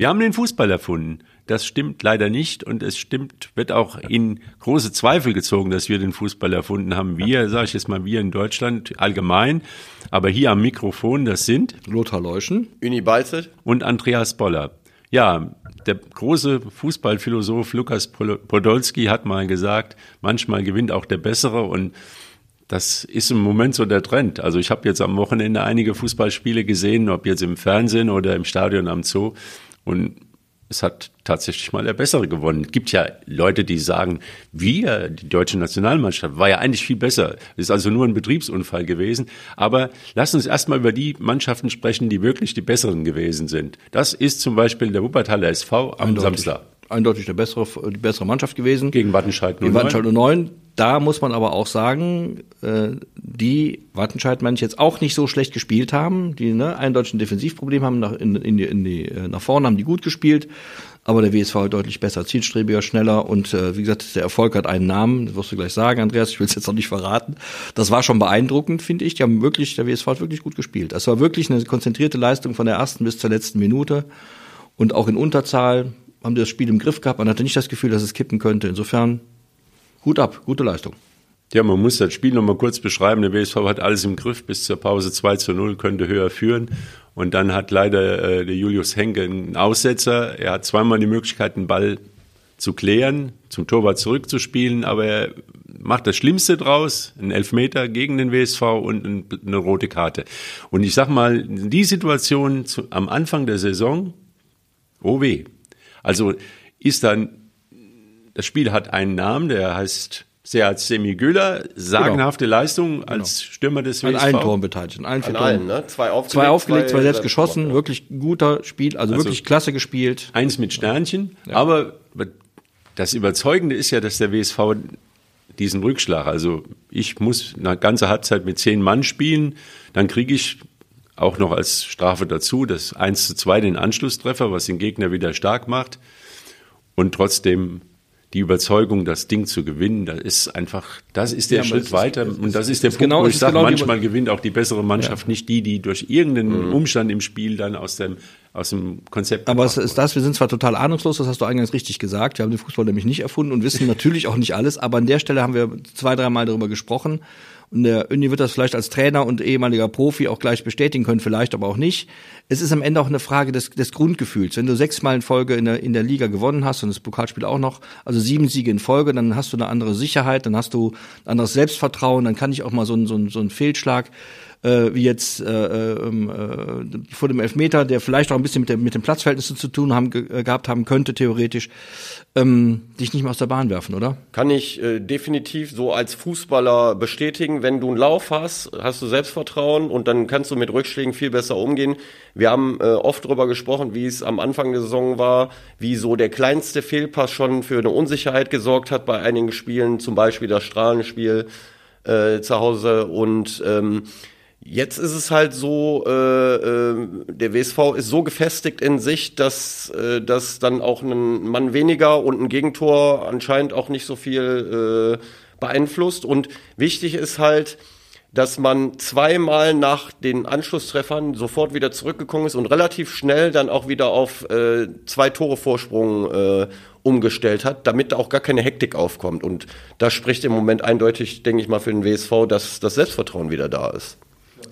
Wir haben den Fußball erfunden. Das stimmt leider nicht und es stimmt, wird auch in große Zweifel gezogen, dass wir den Fußball erfunden haben. Wir, sage ich jetzt mal, wir in Deutschland allgemein, aber hier am Mikrofon, das sind Lothar Leuschen, Uni Balzet und Andreas Boller. Ja, der große Fußballphilosoph Lukas Podolski hat mal gesagt, manchmal gewinnt auch der Bessere und das ist im Moment so der Trend. Also ich habe jetzt am Wochenende einige Fußballspiele gesehen, ob jetzt im Fernsehen oder im Stadion am Zoo. Und es hat tatsächlich mal der Bessere gewonnen. Es gibt ja Leute, die sagen, wir, die deutsche Nationalmannschaft, war ja eigentlich viel besser. Es ist also nur ein Betriebsunfall gewesen. Aber lass uns erstmal über die Mannschaften sprechen, die wirklich die besseren gewesen sind. Das ist zum Beispiel der Wuppertaler SV am Eindeutig. Samstag. Eindeutig der bessere, die bessere Mannschaft gewesen. Gegen Wattenscheid 09. Gegen Wattenscheid 09. Da muss man aber auch sagen, äh, die Wattenscheid, meine ich, jetzt auch nicht so schlecht gespielt haben, die ne, eindeutig ein Defensivproblem haben, nach, in, in die, in die, äh, nach vorne haben die gut gespielt, aber der WSV halt deutlich besser, zielstrebiger, schneller und äh, wie gesagt, der Erfolg hat einen Namen, das wirst du gleich sagen, Andreas, ich will es jetzt noch nicht verraten. Das war schon beeindruckend, finde ich. Die haben wirklich, der WSV hat wirklich gut gespielt. Das war wirklich eine konzentrierte Leistung von der ersten bis zur letzten Minute und auch in Unterzahl haben die das Spiel im Griff gehabt. Man hatte nicht das Gefühl, dass es kippen könnte. Insofern Hut ab, gute Leistung. Ja, man muss das Spiel nochmal kurz beschreiben. Der WSV hat alles im Griff bis zur Pause 2 zu 0, könnte höher führen. Und dann hat leider äh, der Julius Henke einen Aussetzer. Er hat zweimal die Möglichkeit, den Ball zu klären, zum Torwart zurückzuspielen, aber er macht das Schlimmste draus, einen Elfmeter gegen den WSV und eine rote Karte. Und ich sag mal, die Situation zu, am Anfang der Saison, oh weh. Also ist dann das Spiel hat einen Namen, der heißt Seat Semigüller, sagenhafte genau. Leistung als genau. Stürmer des WSV. An allen Toren beteiligt, in allen vier An allen, ne? Zwei aufgelegt, zwei, aufgelegt, zwei selbst geschossen, ja. wirklich guter Spiel, also, also, wirklich klasse gespielt. Eins mit Sternchen, ja. aber das Überzeugende ist ja, dass der WSV diesen Rückschlag, also ich muss eine ganze Halbzeit mit zehn Mann spielen, dann kriege ich auch noch als Strafe dazu das 1 zu 2 den Anschlusstreffer, was den Gegner wieder stark macht und trotzdem die Überzeugung, das Ding zu gewinnen, das ist einfach, das ist der ja, Schritt weiter. Ist, und das ist, ist der Punkt, genau, wo ich sage, genau manchmal gewinnt auch die bessere Mannschaft, ja. nicht die, die durch irgendeinen mhm. Umstand im Spiel dann aus dem, aus dem Konzept. Aber es ist das, wir sind zwar total ahnungslos, das hast du eingangs richtig gesagt. Wir haben den Fußball nämlich nicht erfunden und wissen natürlich auch nicht alles, aber an der Stelle haben wir zwei, dreimal darüber gesprochen. Und der Uni wird das vielleicht als Trainer und ehemaliger Profi auch gleich bestätigen können, vielleicht aber auch nicht. Es ist am Ende auch eine Frage des, des Grundgefühls. Wenn du sechsmal in Folge in der, in der Liga gewonnen hast und das Pokalspiel auch noch, also sieben Siege in Folge, dann hast du eine andere Sicherheit, dann hast du ein anderes Selbstvertrauen, dann kann ich auch mal so, ein so, ein so ein Fehlschlag äh, wie jetzt äh, ähm, äh, vor dem Elfmeter, der vielleicht auch ein bisschen mit, der, mit den Platzverhältnissen zu tun haben, ge äh, gehabt haben könnte, theoretisch, ähm, dich nicht mehr aus der Bahn werfen, oder? Kann ich äh, definitiv so als Fußballer bestätigen. Wenn du einen Lauf hast, hast du Selbstvertrauen und dann kannst du mit Rückschlägen viel besser umgehen. Wir haben äh, oft darüber gesprochen, wie es am Anfang der Saison war, wie so der kleinste Fehlpass schon für eine Unsicherheit gesorgt hat bei einigen Spielen, zum Beispiel das Strahlenspiel äh, zu Hause und ähm, Jetzt ist es halt so, äh, äh, der WSV ist so gefestigt in sich, dass, äh, dass dann auch ein Mann weniger und ein Gegentor anscheinend auch nicht so viel äh, beeinflusst. Und wichtig ist halt, dass man zweimal nach den Anschlusstreffern sofort wieder zurückgekommen ist und relativ schnell dann auch wieder auf äh, zwei Tore Vorsprung äh, umgestellt hat, damit auch gar keine Hektik aufkommt. Und das spricht im Moment eindeutig, denke ich mal, für den WSV, dass das Selbstvertrauen wieder da ist.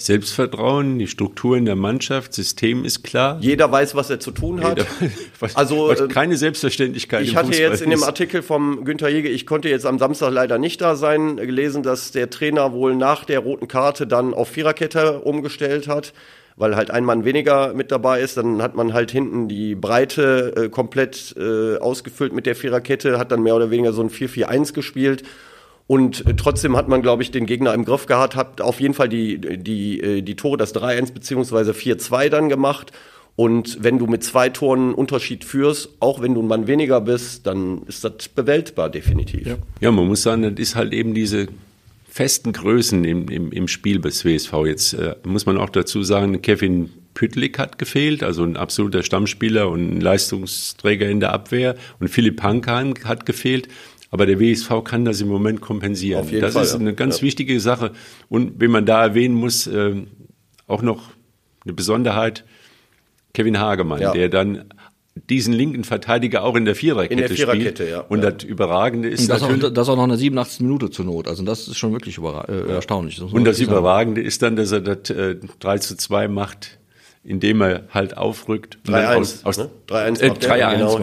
Selbstvertrauen, die Strukturen der Mannschaft, System ist klar. Jeder weiß, was er zu tun hat. Jeder, was, also was keine Selbstverständlichkeit. Ich hatte jetzt in dem Artikel vom Günther Jäger, ich konnte jetzt am Samstag leider nicht da sein, gelesen, dass der Trainer wohl nach der roten Karte dann auf Viererkette umgestellt hat weil halt ein Mann weniger mit dabei ist, dann hat man halt hinten die Breite äh, komplett äh, ausgefüllt mit der Viererkette, hat dann mehr oder weniger so ein 4-4-1 gespielt und äh, trotzdem hat man, glaube ich, den Gegner im Griff gehabt, hat auf jeden Fall die, die, äh, die Tore, das 3-1 beziehungsweise 4-2 dann gemacht. Und wenn du mit zwei Toren Unterschied führst, auch wenn du ein Mann weniger bist, dann ist das bewältbar, definitiv. Ja, ja man muss sagen, das ist halt eben diese festen Größen im, im, im Spiel des WSV. Jetzt äh, muss man auch dazu sagen, Kevin Püttlik hat gefehlt, also ein absoluter Stammspieler und ein Leistungsträger in der Abwehr. Und Philipp Hankheim hat gefehlt. Aber der WSV kann das im Moment kompensieren. Auf jeden das Fall, ist eine ganz ja. wichtige Sache. Und wenn man da erwähnen muss, äh, auch noch eine Besonderheit, Kevin Hagemann, ja. der dann diesen linken Verteidiger auch in der Viererkette, In der Viererkette, spielt. ja. Und Ja. das Überragende ist Und das, auch, natürlich, das auch noch eine 87. Minute zur Not. Also das ist schon wirklich überra äh, erstaunlich. man und das. Überragende ist dann, dass er das äh, 3 zu 2 macht, indem er halt aufrückt. und dann 3-1, aus- aus- ne? 3-1 äh, macht er, 3-1, genau.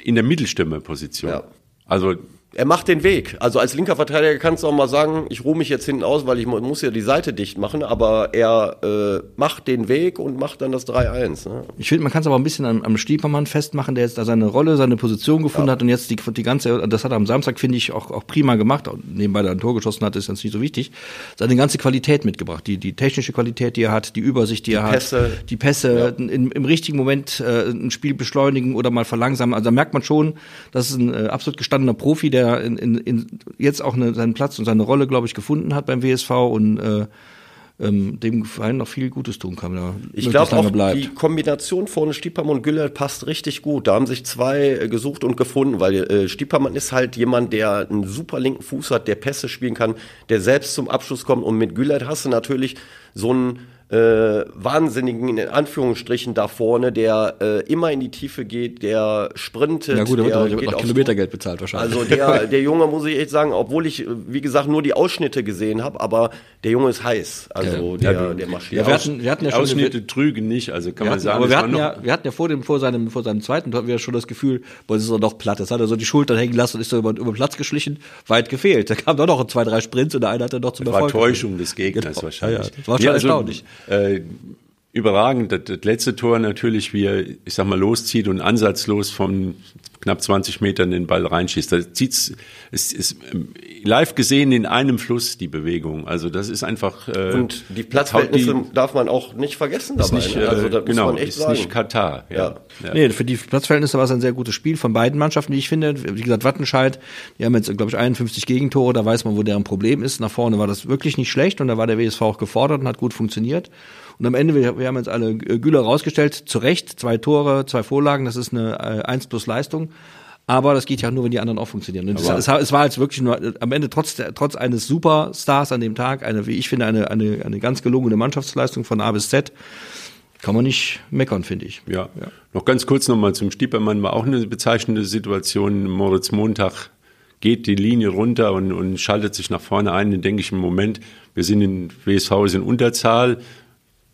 3-1 in der Mittelstürmerposition. Ja. Also Er macht den Weg. Also als linker Verteidiger kannst du auch mal sagen, ich ruhe mich jetzt hinten aus, weil ich mu- muss ja die Seite dicht machen, aber er äh, macht den Weg und macht dann das 3-1. Ne? Ich finde, man kann es aber ein bisschen am, am Stiepermann festmachen, der jetzt da seine Rolle, seine Position gefunden hat und jetzt die, die ganze, das hat er am Samstag, finde ich, auch, auch prima gemacht. Nebenbei der ein Tor geschossen hat, ist jetzt nicht so wichtig. Seine ganze Qualität mitgebracht. Die, die technische Qualität, die er hat, die Übersicht, die, er Pässe. hat, die Pässe, in, im richtigen Moment äh, ein Spiel beschleunigen oder mal verlangsamen. Also da merkt man schon, das ist ein äh, absolut gestandener Profi, der in, in, in jetzt auch eine, seinen Platz und seine Rolle, glaube ich, gefunden hat beim WSV und äh, ähm, dem Verein noch viel Gutes tun kann. er Ich glaube auch, bleibt. die Kombination von Stiepermann und Güller passt richtig gut. Da haben sich zwei äh, gesucht und gefunden, weil äh, Stiepermann ist halt jemand, der einen super linken Fuß hat, der Pässe spielen kann, der selbst zum Abschluss kommt. Und mit Güller hast du natürlich so einen äh, Wahnsinnigen, in Anführungsstrichen, da vorne, der äh, immer in die Tiefe geht, der sprintet. Ja gut, da wird der geht noch aufs Kilometergeld bezahlt wahrscheinlich. Also der, der Junge, muss ich echt sagen, obwohl ich, wie gesagt, nur die Ausschnitte gesehen habe, aber der Junge ist heiß. Also Ja, der, ja, der marschiert. Ja, wir hatten, wir hatten ja die schon Ausschnitte trügen nicht, also kann man hatten, sagen, aber es wir war hatten, ja, wir hatten ja vor dem, vor seinem, vor seinem zweiten Tor hatten wir schon das Gefühl, boah, das ist doch noch platt. Das hat er so die Schultern hängen lassen und ist so über, über den Platz geschlichen, weit gefehlt. Da kam doch noch zwei, drei Sprints und der eine hat dann noch zum war Erfolg. Täuschung des Gegners Genau. wahrscheinlich. Ja, das war schon Ja, also, erstaunlich. Uh, überragend. Das, das letzte Tor natürlich, wie er, ich sag mal, loszieht und ansatzlos von knapp 20 Metern den Ball reinschießt. Da zieht's, es ist ähm, live gesehen in einem Fluss die Bewegung. Also das ist einfach äh, Und die Platzverhältnisse die- darf man auch nicht vergessen ist dabei. nicht, ne? also äh, das genau, muss man echt ist sagen. nicht Katar. Ja. Ja. Ja. Nee, für die Platzverhältnisse war es ein sehr gutes Spiel von beiden Mannschaften, wie ich finde. Wie gesagt, Wattenscheid, die haben jetzt, glaube ich, 51 Gegentore, da weiß man, wo deren Problem ist. Nach vorne war das wirklich nicht schlecht und da war der WSV auch gefordert und hat gut funktioniert. Und am Ende, wir, wir haben jetzt alle äh, Güler rausgestellt, zu Recht, zwei Tore, zwei Vorlagen, das ist eine äh, 1 plus Leistung. Aber das geht ja nur, wenn die anderen auch funktionieren. Und es, es, es war jetzt wirklich nur äh, am Ende trotz, der, trotz eines Superstars an dem Tag, eine, wie ich finde, eine, eine, eine ganz gelungene Mannschaftsleistung von A bis Z. Kann man nicht meckern, finde ich. Ja. Noch ganz kurz nochmal zum Stiepermann, war auch eine bezeichnende Situation. Moritz Montag geht die Linie runter und, und schaltet sich nach vorne ein. Dann denke ich im Moment, wir sind in WSV ist in Unterzahl.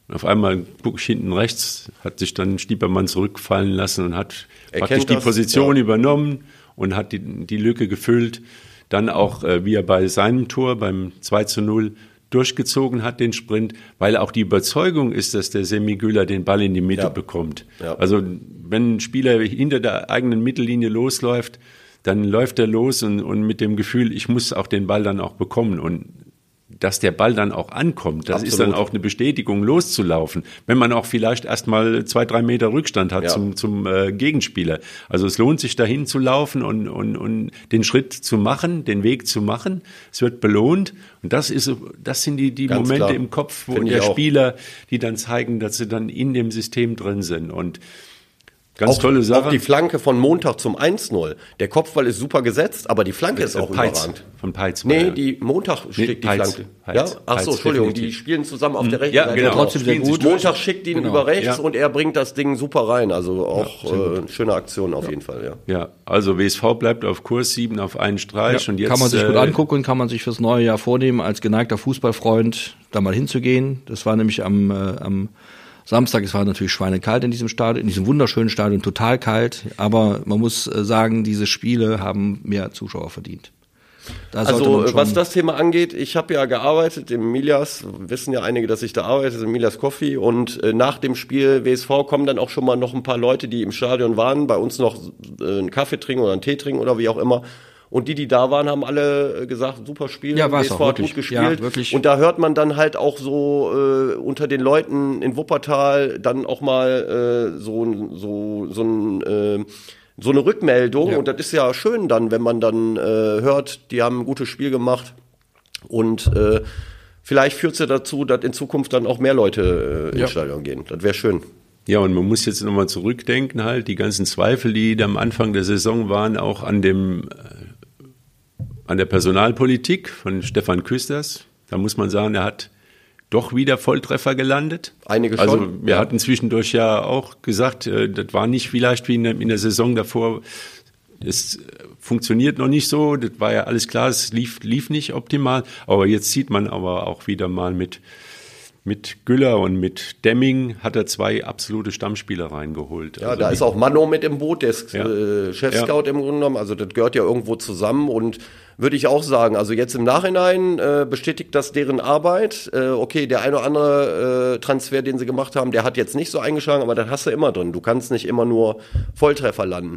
Auf einmal gucke ich hinten rechts, hat sich dann Stiepermann zurückfallen lassen und hat Er praktisch die das, Position ja. übernommen und hat die, die Lücke gefüllt. Dann auch, äh, wie er bei seinem Tor beim 2 zu 0 durchgezogen hat, den Sprint, weil auch die Überzeugung ist, dass der Semi Güller den Ball in die Mitte Ja. bekommt. Ja. Also wenn ein Spieler hinter der eigenen Mittellinie losläuft, dann läuft er los und, und mit dem Gefühl, ich muss auch den Ball dann auch bekommen. Und dass der Ball dann auch ankommt, das ist dann Absolut. auch eine Bestätigung, loszulaufen. Wenn man auch vielleicht erstmal zwei, drei Meter Rückstand hat Ja. zum, zum äh, Gegenspieler. Also es lohnt sich dahin zu laufen und, und, und den Schritt zu machen, den Weg zu machen. Es wird belohnt. Und das ist, das sind die, die Ganz Momente klar. im Kopf, wo Finde ich der. Spieler, die dann zeigen, dass sie dann in dem System drin sind. Und ganz auch, tolle Auch Sache. die Flanke von Montag zum 1-0. Der Kopfball ist super gesetzt, aber die Flanke ist auch Peitz, überragend. Von Peitz. Nee, die Montag schickt die Peitz, Flanke. Peitz, ja? Ach so, Entschuldigung, die definitiv. spielen zusammen auf der rechten Ja, Seite. genau. Trotzdem sehr gut. Montag schickt ihn Genau. über rechts Ja. und er bringt das Ding super rein. Also auch äh, eine schöne Aktion auf jeden Fall, ja. Ja, also WSV bleibt auf Kurs 7 auf einen Streich und jetzt kann man sich gut äh, angucken, kann man sich fürs neue Jahr vornehmen, als geneigter Fußballfreund da mal hinzugehen. Das war nämlich am, äh, am Samstag, es war natürlich schweinekalt in diesem Stadion, in diesem wunderschönen Stadion, total kalt. Aber man muss äh, sagen, diese Spiele haben mehr Zuschauer verdient. Da Also äh, was das Thema angeht, ich habe ja gearbeitet im Milias, wissen ja einige, dass ich da arbeite, im Milias Coffee und äh, nach dem Spiel WSV kommen dann auch schon mal noch ein paar Leute, die im Stadion waren, bei uns noch äh, einen Kaffee trinken oder einen Tee trinken oder wie auch immer. Und die, die da waren, haben alle äh, gesagt, super Spiel, Ja, WSV auch, hat wirklich. gut gespielt. Ja, wirklich. Und da hört man dann halt auch so äh, unter den Leuten in Wuppertal dann auch mal äh, so, so, so ein äh, so eine Rückmeldung und das ist ja schön dann, wenn man dann äh, hört, die haben ein gutes Spiel gemacht und äh, vielleicht führt es ja dazu, dass in Zukunft dann auch mehr Leute äh, ins Ja. Stadion gehen. Das wäre schön. Ja, und man muss jetzt nochmal zurückdenken, halt, die ganzen Zweifel, die da am Anfang der Saison waren, auch an dem, äh, an der Personalpolitik von Stefan Küsters. Da muss man sagen, er hat doch wieder Volltreffer gelandet. Einige Also schon, wir ja. hatten zwischendurch ja auch gesagt, äh, das war nicht vielleicht wie in der, in der Saison davor. Es funktioniert noch nicht so, das war ja alles klar, es lief, lief nicht optimal. Aber jetzt sieht man aber auch wieder mal mit, mit Güller und mit Demming hat er zwei absolute Stammspieler reingeholt. Ja, Also da ist auch Mano mit im Boot, der ist Ja. äh, Chefscout im Grunde genommen. Also das gehört ja irgendwo zusammen und würde ich auch sagen, also jetzt im Nachhinein äh, bestätigt das deren Arbeit. Äh, okay, der eine oder andere äh, Transfer, den sie gemacht haben, der hat jetzt nicht so eingeschlagen, aber das hast du immer drin. Du kannst nicht immer nur Volltreffer landen.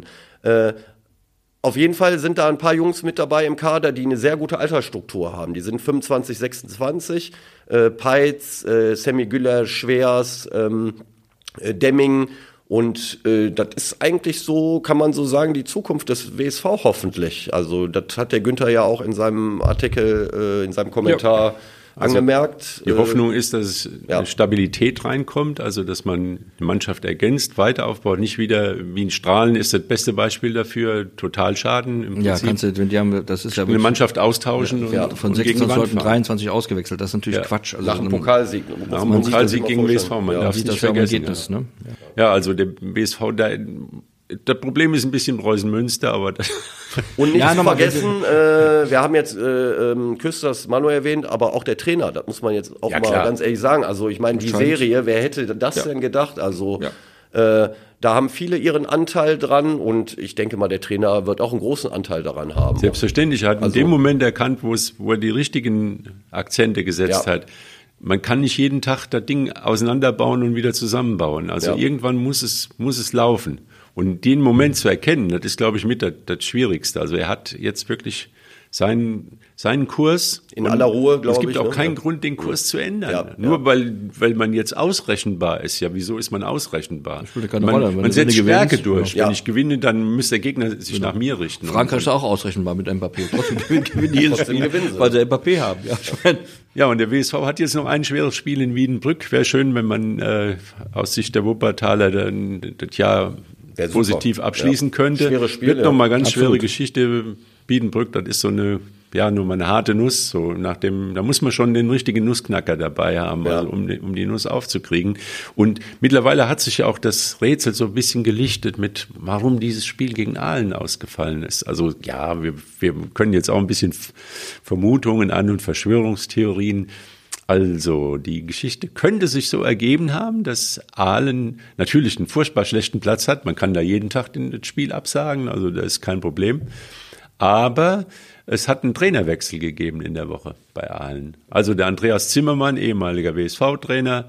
Auf jeden Fall sind da ein paar Jungs mit dabei im Kader, die eine sehr gute Altersstruktur haben. Die sind 25, 26. Äh, Peitz, äh, Sammy Güller, Schwers, ähm, äh, Demming. Und äh, das ist eigentlich so, kann man so sagen, die Zukunft des WSV hoffentlich. Also das hat der Günther ja auch in seinem Artikel, äh, in seinem Kommentar angemerkt. Die Äh, Hoffnung ist, dass es ja. eine Stabilität reinkommt, also dass man die Mannschaft ergänzt, weiter aufbaut, nicht wieder wie ein Strahlen ist das beste Beispiel dafür, Totalschaden im Ja, Prinzip. kannst du, wenn die haben, das ist ja eine Mannschaft austauschen Ja, und, von und gegen die 26 Wand Leuten fahren. 23 ausgewechselt. Das ist natürlich Ja. Quatsch. Also nach dem man- Pokalsieg. Nach das Pokalsieg gegen. WSV, man Ja. darf sieht nicht ja vergessen, Ergebnis, ja. ne? Ja, also der BSV, da, das Problem ist ein bisschen Preußen-Münster, aber das, Und nicht Ja, zu vergessen, äh, wir haben jetzt äh, ähm, Küsters Manu erwähnt, aber auch der Trainer, das muss man jetzt auch Ja, mal klar. ganz ehrlich sagen. Also ich meine, die. Serie, wer hätte das Ja. denn gedacht? Also äh, da haben viele ihren Anteil dran und ich denke mal, der Trainer wird auch einen großen Anteil daran haben. Selbstverständlich. Er hat Also- in dem Moment erkannt, wo, es, wo er die richtigen Akzente gesetzt Ja. hat. Man kann nicht jeden Tag das Ding auseinanderbauen und wieder zusammenbauen. Also Ja. irgendwann muss es, muss es laufen. Und den Moment zu erkennen, das ist, glaube ich, mit das, das Schwierigste. Also er hat jetzt wirklich seinen, seinen Kurs. In aller Ruhe, Es glaube gibt ich, auch ne? keinen Ja. Grund, den Kurs zu ändern. Ja, Nur ja. Weil, weil man jetzt ausrechenbar ist. Ja, wieso ist man ausrechenbar? spielt keine man, Rolle. Wenn man setzt gewinnst, Stärke ja. durch. Ja. Wenn ich gewinne, dann müsste der Gegner sich nach mir richten. Frankreich ist auch ausrechenbar mit Mbappé. Trotzdem gewinnen, gewinnen die jedes Trotzdem Spiel, gewinnen sie. weil sie Mbappé haben. Ja, ich Ja, und der WSV hat jetzt noch ein schweres Spiel in Wiedenbrück. Wäre schön, wenn man äh, aus Sicht der Wuppertaler dann das Jahr. Positiv abschließen Ja. könnte. Schweres Spiel, Wird ja. noch mal ganz schwere Absolut. Geschichte. Wiedenbrück, das ist so eine, ja, nur mal eine harte Nuss. So nach dem, da muss man schon den richtigen Nussknacker dabei haben, Ja. also, um, die- um die Nuss aufzukriegen. Und mittlerweile hat sich ja auch das Rätsel so ein bisschen gelichtet mit, warum dieses Spiel gegen Aalen ausgefallen ist. Also ja, wir, wir können jetzt auch ein bisschen Vermutungen an und Verschwörungstheorien. Also, die Geschichte könnte sich so ergeben haben, dass Aalen natürlich einen furchtbar schlechten Platz hat. Man kann da jeden Tag das Spiel absagen, also da ist kein Problem. Aber es hat einen Trainerwechsel gegeben in der Woche bei Aalen. Also der Andreas Zimmermann, ehemaliger WSV-Trainer,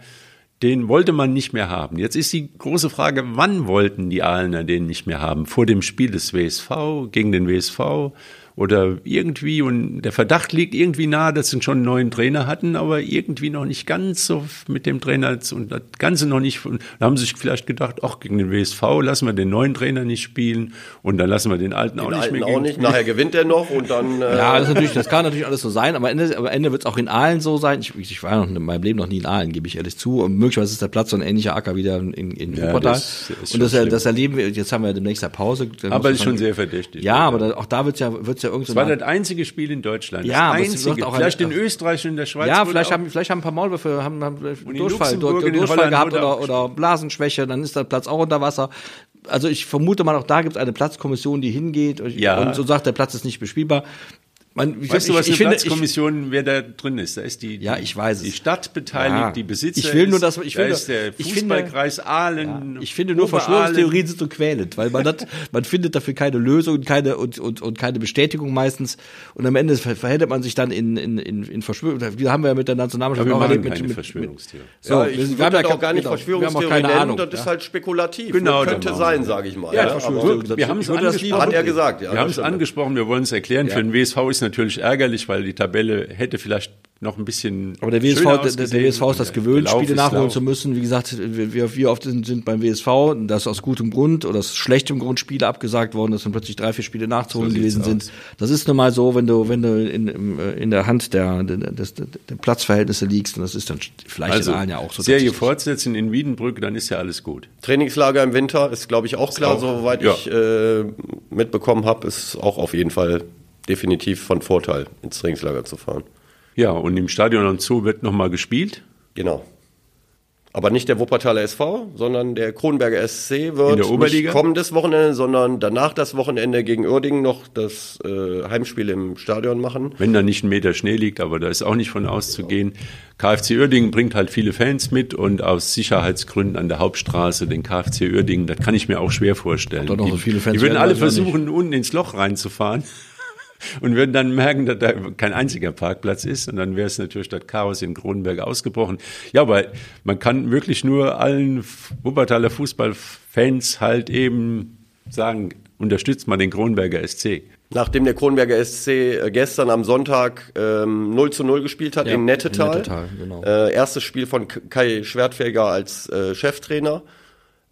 den wollte man nicht mehr haben. Jetzt ist die große Frage, wann wollten die Aalener den nicht mehr haben? Vor dem Spiel des WSV, gegen den WSV oder irgendwie? Und der Verdacht liegt irgendwie nahe, dass sie schon einen neuen Trainer hatten, aber irgendwie noch nicht ganz so mit dem Trainer und das Ganze noch nicht. Und da haben sie sich vielleicht gedacht, ach, gegen den WSV lassen wir den neuen Trainer nicht spielen und dann lassen wir den alten auch Den nicht alten mehr auch gegen- nicht. Nachher gewinnt er noch und dann. Äh, ja, das, ist natürlich, das kann natürlich alles so sein, aber am Ende, am Ende wird es auch in Aalen so sein. Ich, ich war noch in meinem Leben noch nie in Aalen, gebe ich ehrlich zu. Und möglicherweise ist der Platz so ein ähnlicher Acker wieder in, in Ja, Wuppertal. das ist und das, das erleben wir, jetzt haben wir demnächst ja Pause. Aber ist schon sehr verdächtig. Ja, aber da, auch da wird's ja, wird's ja irgendwie Das war das einzige Spiel in Deutschland. Ja, das einzige. auch Vielleicht in Österreich und in der Schweiz. Ja, vielleicht haben, vielleicht haben ein paar Maulwürfe haben, haben Durchfall, Durchfall Holland gehabt oder, oder Blasenschwäche, dann ist der Platz auch unter Wasser. Also ich vermute mal, auch da gibt es eine Platzkommission, die hingeht Ja. und so sagt, der Platz ist nicht bespielbar. Man, ich, Weißt du, was ich, eine finde, ich, Platzkommission, wer da drin ist? Da ist die, Ja, ich weiß es. die Stadt beteiligt, Ja. die Besitzer. Ich will nur, ist, dass- ich da will ist nur- der ich finde- Fußballkreis Aalen. ich finde nur. Verschwörungstheorien sind so quälend, weil man hat, man findet dafür keine Lösung und keine und, und, und keine Bestätigung meistens und am Ende ver- verhält man sich dann in in in, in Verschwörung. Die haben wir ja mit der Nationalmannschaft Aber wir auch erlebt keine mit, mit, Verschwörungstheorie. so, ja, wir ich wir haben ja auch gar nicht genau, wir haben auch Verschwörungstheorie keine nennen, Ahnung. das ist halt spekulativ. Genau, das könnte sein, sage ich mal. Ja, Ja, Wir haben es Ich würde das lieber- angesprochen. Hat er gesagt, ja. Wir haben es angesprochen, wir wollen es erklären. Für den WSV ist natürlich ärgerlich, weil die Tabelle hätte vielleicht noch ein bisschen. Aber der WSV, der, der. WSV ist das gewöhnt, Lauf Spiele ist nachholen Lauf. zu müssen. Wie gesagt, wir, wir, oft sind, beim WSV, das aus gutem Grund oder aus schlechtem Grund Spiele abgesagt worden, dass dann plötzlich drei, vier Spiele nachzuholen So gewesen sind. Das ist nun mal so, wenn du, wenn du in, äh, in der Hand der, der, des, der, der Platzverhältnisse liegst, und das ist dann vielleicht Also, in Aalen ja auch so. Serie fortsetzen in Wiedenbrück, dann ist ja alles gut. Trainingslager im Winter ist, glaube ich, auch klar, auch- soweit ja. ich äh, mitbekommen habe, ist auch auf jeden Fall definitiv von Vorteil, ins Trainingslager zu fahren. Ja, und im Stadion und Zoo wird nochmal gespielt. Genau. Aber nicht der Wuppertaler SV, sondern der Kronberger SC wird In der Oberliga? nicht kommendes Wochenende, sondern danach das Wochenende gegen Uerdingen noch das äh, Heimspiel im Stadion machen. Wenn da nicht ein Meter Schnee liegt, aber da ist auch nicht von auszugehen. KfC Uerdingen bringt halt viele Fans mit und aus Sicherheitsgründen an der Hauptstraße den KfC Uerdingen, das kann ich mir auch schwer vorstellen. Da noch so die, viele Fans die würden alle versuchen, unten ins Loch reinzufahren und würden dann merken, dass da kein einziger Parkplatz ist und dann wäre es natürlich das Chaos in Kronenberg ausgebrochen. Ja, aber man kann wirklich nur allen Wuppertaler Fußballfans halt eben sagen, unterstützt mal den Kronberger SC. Nachdem der Kronberger SC äh, gestern am Sonntag ähm, 0 zu 0 gespielt hat Ja, in Nettetal. in Nettetal, genau. äh, erstes Spiel von Kai Schwertfeger als äh, Cheftrainer.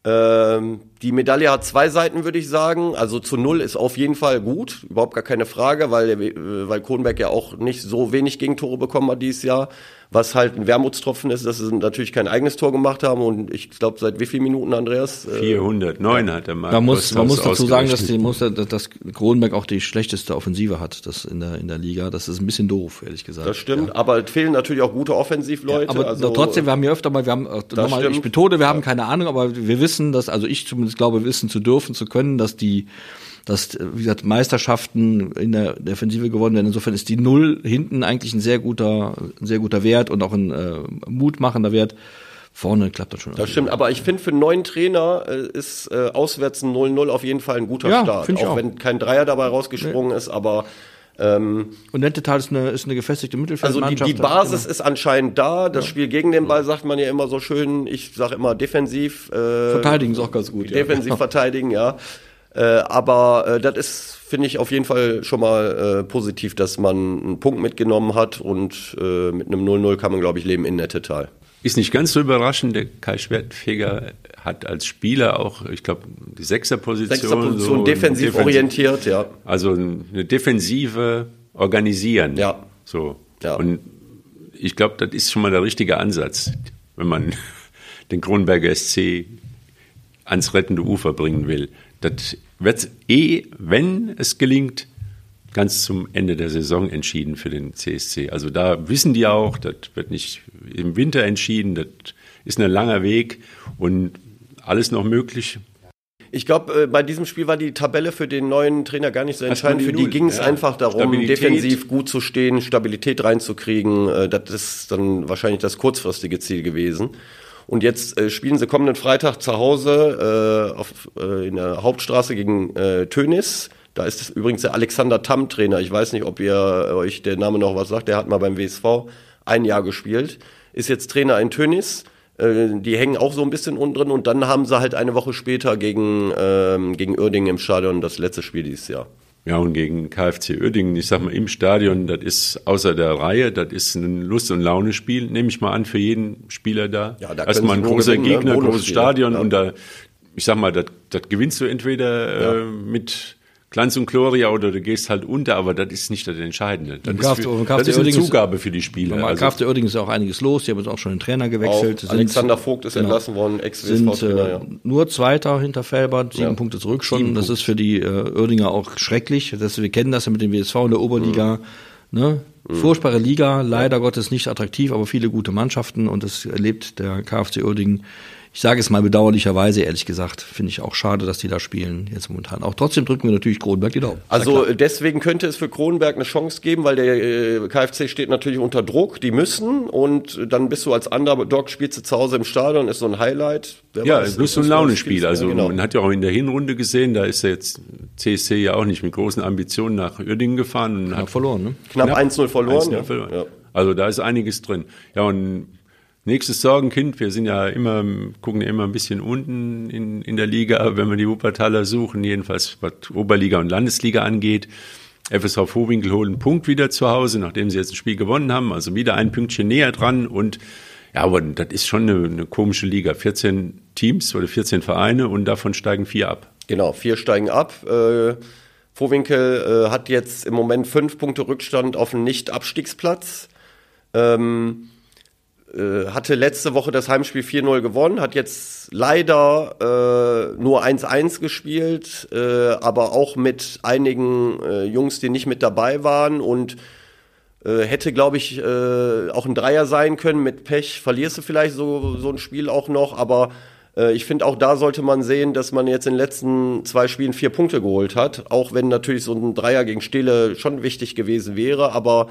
Ähm, die Medaille hat zwei Seiten, würde ich sagen. Also zu null ist auf jeden Fall gut, überhaupt gar keine Frage, weil, äh, weil Kronberg ja auch nicht so wenig Gegentore bekommen hat dieses Jahr. Was halt ein Wermutstropfen ist, dass sie natürlich kein eigenes Tor gemacht haben. Und ich glaube, seit wie vielen Minuten, Andreas? Äh, 409 hat der Marc Man muss, man muss dazu sagen, dass, die, muss, dass Kronenberg auch die schlechteste Offensive hat das in, der, in der Liga. Das ist ein bisschen doof, ehrlich gesagt. Das stimmt, aber es fehlen natürlich auch gute Offensivleute. Aber also, trotzdem, wir haben ja öfter mal, wir haben, äh, nochmal, ich betone, wir haben keine Ahnung, aber wir wissen, dass, also ich zumindest glaube, wissen zu dürfen, zu können, dass die, dass, äh, wie gesagt, Meisterschaften in der Defensive gewonnen werden. Insofern ist die Null hinten eigentlich ein sehr guter, ein sehr guter Wert und auch ein äh, mutmachender Wert. Vorne klappt das schon. Das stimmt, aber ich finde für einen neuen Trainer äh, ist äh, auswärts ein 0-0 auf jeden Fall ein guter Ja, Start. Auch auch. wenn kein Dreier dabei rausgesprungen ist, aber ähm, Und Nettetal ist eine, ist eine gefestigte also die, Mittelfeldmannschaft. die Basis Genau. ist anscheinend da. Das Spiel gegen den Ball sagt man ja immer so schön. Ich sage immer defensiv. Äh, Verteidigen ist auch ganz gut. ja. defensiv verteidigen, ja. Äh, aber äh, das ist, finde ich, auf jeden Fall schon mal äh, positiv, dass man einen Punkt mitgenommen hat und äh, mit einem 0-0 kann man, glaube ich, leben in Nettetal. Ist nicht ganz so überraschend, der Kai Schwertfeger hat als Spieler auch, ich glaube, die Sechserposition. Sechster Position, so defensiv orientiert, ja. Also eine Defensive organisieren. Ja. So. Ja. Und ich glaube, das ist schon mal der richtige Ansatz, wenn man den Kronberger SC ans rettende Ufer bringen will. Das wird eh, wenn es gelingt, ganz zum Ende der Saison entschieden für den CSC. Also da wissen die auch, das wird nicht im Winter entschieden, das ist ein langer Weg und alles noch möglich. Ich glaube, äh, bei diesem Spiel war die Tabelle für den neuen Trainer gar nicht so entscheidend. Für die ging es ja. einfach darum, Stabilität. defensiv gut zu stehen, Stabilität reinzukriegen. Äh, Das ist dann wahrscheinlich das kurzfristige Ziel gewesen. Und jetzt äh, spielen sie kommenden Freitag zu Hause äh, auf, äh, in der Hauptstraße gegen äh, Tönis. Da ist es übrigens der Alexander Tamm Trainer. Ich weiß nicht, ob ihr äh, euch der Name noch was sagt. Der hat mal beim WSV ein Jahr gespielt. Ist jetzt Trainer in Tönis. Äh, Die hängen auch so ein bisschen unten drin und dann haben sie halt eine Woche später gegen, ähm, gegen Uerdingen im Stadion das letzte Spiel dieses Jahr. Ja, und gegen KfC Uerdingen, ich sag mal, im Stadion, das ist außer der Reihe, das ist ein Lust- und Launespiel, nehme ich mal an, für jeden Spieler da. Ja, da Erstmal ein großer gewinnen, ne? Gegner, großes Bonusspiel, Stadion ja. und da, ich sag mal, das, das gewinnst du entweder äh, mit Glanz und Gloria oder du gehst halt unter, aber das ist nicht das Entscheidende. Das, Im ist, KfC für, im das ist eine ist- Zugabe für die Spieler. Also, KfC Uerdingen ist ja auch einiges los. Die haben jetzt auch schon den Trainer gewechselt. Sind- Alexander Vogt ist genau. entlassen worden, sind Ex-WSV-Trainer, äh, ja. nur Zweiter hinter Felbert, sieben Ja. Punkte zurück schon. das ist für die äh, Uerdinger auch schrecklich. Das, wir kennen das ja mit dem WSV in der Oberliga. Mhm. Ne? Furchtbare Liga, leider Gottes nicht attraktiv, aber viele gute Mannschaften und das erlebt der KfC Uerdingen. Ich sage es mal bedauerlicherweise, ehrlich gesagt, finde ich auch schade, dass die da spielen jetzt momentan. Auch trotzdem drücken wir natürlich Kronberg die Daumen. Also äh, deswegen könnte es für Kronenberg eine Chance geben, weil der äh, KfC steht natürlich unter Druck, die müssen und dann bist du als Underdog, spielst du zu Hause im Stadion, ist so ein Highlight. Wer ja, weiß, das und ist Launespiel. ja, Also genau. man hat ja auch in der Hinrunde gesehen, da ist ja jetzt CSC ja auch nicht mit großen Ambitionen nach Uerdingen gefahren und Hat hat verloren, ne? Knapp Knapp 1-0 verloren. 1-0 ja. verloren. Ja. Also da ist einiges drin. Ja, und nächstes Sorgenkind, wir sind ja immer, gucken ja immer ein bisschen unten in, in der Liga, wenn wir die Wuppertaler suchen, jedenfalls was Oberliga und Landesliga angeht. FSV Vohwinkel holen einen Punkt wieder zu Hause, nachdem sie jetzt ein Spiel gewonnen haben, also wieder ein Pünktchen näher dran und ja, aber das ist schon eine, eine komische Liga. 14 Teams oder 14 Vereine und davon steigen vier ab. Genau, vier steigen ab. Äh, Vorwinkel äh, hat jetzt im Moment fünf Punkte Rückstand auf den Nicht-Abstiegsplatz. Ähm, äh, hatte letzte Woche das Heimspiel 4-0 gewonnen, hat jetzt leider äh, nur 1-1 gespielt, äh, aber auch mit einigen äh, Jungs, die nicht mit dabei waren und Äh, hätte, glaube ich, äh, auch ein Dreier sein können. Mit Pech verlierst du vielleicht so, so ein Spiel auch noch, aber äh, ich finde auch da sollte man sehen, dass man jetzt in den letzten zwei Spielen vier Punkte geholt hat. Auch wenn natürlich so ein Dreier gegen Stille schon wichtig gewesen wäre, aber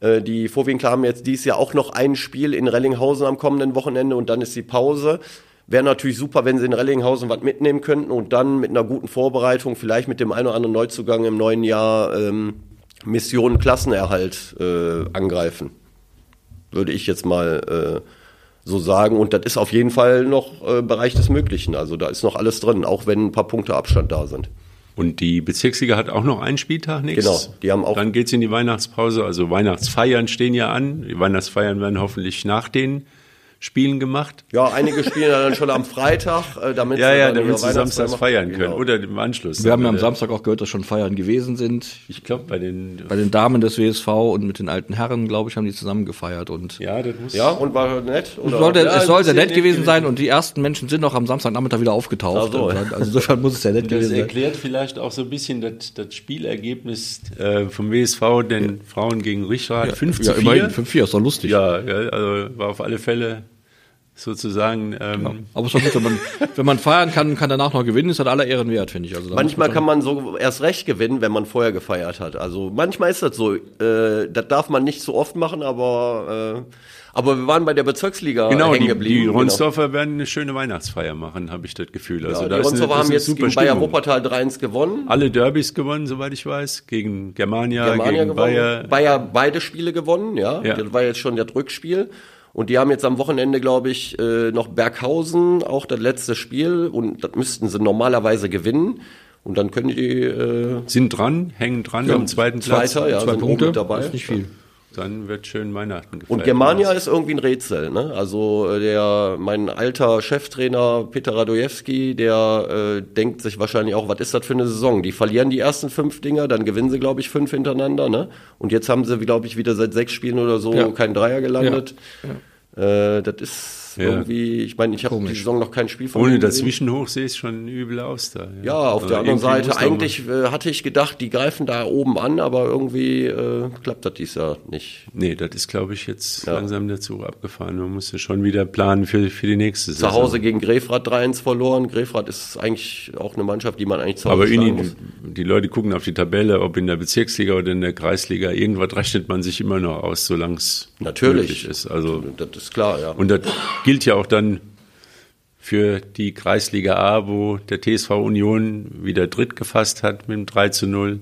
äh, die Vorwinkler haben jetzt dieses Jahr auch noch ein Spiel in Rellinghausen am kommenden Wochenende und dann ist die Pause. Wäre natürlich super, wenn sie in Rellinghausen was mitnehmen könnten und dann mit einer guten Vorbereitung, vielleicht mit dem einen oder anderen Neuzugang im neuen Jahr ähm, Mission Klassenerhalt äh, angreifen. Würde ich jetzt mal äh, so sagen. Und das ist auf jeden Fall noch äh, Bereich des Möglichen. Also da ist noch alles drin, auch wenn ein paar Punkte Abstand da sind. Und die Bezirksliga hat auch noch einen Spieltag nichts. Genau, die haben auch. Dann geht's in die Weihnachtspause. Also Weihnachtsfeiern stehen ja an. Die Weihnachtsfeiern werden hoffentlich nach den Spielen gemacht. Ja, einige spielen dann schon am Freitag, äh, damit ja, sie ja, dann damit sie samstags feiern können Genau. oder im Anschluss. Wir haben ja am Samstag auch gehört, dass schon Feiern gewesen sind. Ich glaube bei den Bei den Damen des WSV und mit den alten Herren, glaube ich, haben die zusammen gefeiert und ja, das muss Ja, und war nett? Es Oder? sollte, Ja, es sollte sehr nett nett gewesen gewesen. sein und die ersten Menschen sind auch am Samstagnachmittag wieder aufgetaucht. Ach so. Und dann- Also insofern muss es ja nett Das gewesen sein. erklärt vielleicht auch so ein bisschen das, das Spielergebnis äh, vom WSV, den Frauen gegen Richrath. 5 zu Ja, 4. immerhin 5-4, ist doch lustig. Ja, ja, also war auf alle Fälle sozusagen. Ähm, Aber es ist doch gut, wenn man, wenn man feiern kann, kann danach noch gewinnen, ist das aller Ehren wert, finde ich. Also Manchmal kann man so erst recht gewinnen, wenn man vorher gefeiert hat. Also manchmal ist das so. Äh, das darf man nicht so oft machen, aber äh, aber wir waren bei der Bezirksliga Genau, hängen die, geblieben. die genau. Ronsdorfer werden eine schöne Weihnachtsfeier machen, habe ich das Gefühl. Also Ja, da die Ronsdorfer haben jetzt gegen Bayer Stimmung. Wuppertal 3-1 gewonnen. Alle Derbys gewonnen, soweit ich weiß, gegen Germania, Germania gegen gewonnen. Bayer. Bayer beide Spiele gewonnen, ja. Ja. Das war jetzt schon das Rückspiel. Und die haben jetzt am Wochenende, glaube ich, äh, noch Berghausen, auch das letzte Spiel. Und das müssten sie normalerweise gewinnen. Und dann können die äh, Sind dran, hängen dran am zweiten Platz. Zweiter, ja, zwei Punkte, dabei. ist nicht viel. Dann wird schön Weihnachten gefeiert. Und Germania ist irgendwie ein Rätsel, ne? Also äh, der mein alter Cheftrainer Peter Radojewski, der äh, denkt sich wahrscheinlich auch, was ist das für eine Saison? Die verlieren die ersten fünf Dinger, dann gewinnen sie glaube ich fünf hintereinander, ne? Und jetzt haben sie glaube ich wieder seit sechs Spielen oder so Ja. kein Dreier gelandet. Äh, das ist Ja. irgendwie, ich meine, ich habe die. Saison noch kein Spiel von Ohne dazwischen hoch sehe es schon übel aus da. Ja, auf Also der anderen Seite, eigentlich äh, hatte ich gedacht, die greifen da oben an, aber irgendwie äh, klappt das dies Jahr nicht. Nee, das ist, glaube ich, jetzt Ja. langsam der Zug abgefahren. Man muss ja schon wieder planen für, für die nächste Zu Saison. Hause gegen Grefrath 3-1 verloren. Grefrath ist eigentlich auch eine Mannschaft, die man eigentlich zu Hause Aber Ini, muss. die, die Leute gucken auf die Tabelle, ob in der Bezirksliga oder in der Kreisliga. Irgendwas rechnet man sich immer noch aus, solange es Natürlich. ist. Also, Das ist klar, ja. und das gilt ja auch dann für die Kreisliga A, wo der TSV Union wieder dritt gefasst hat mit dem 3 zu 0.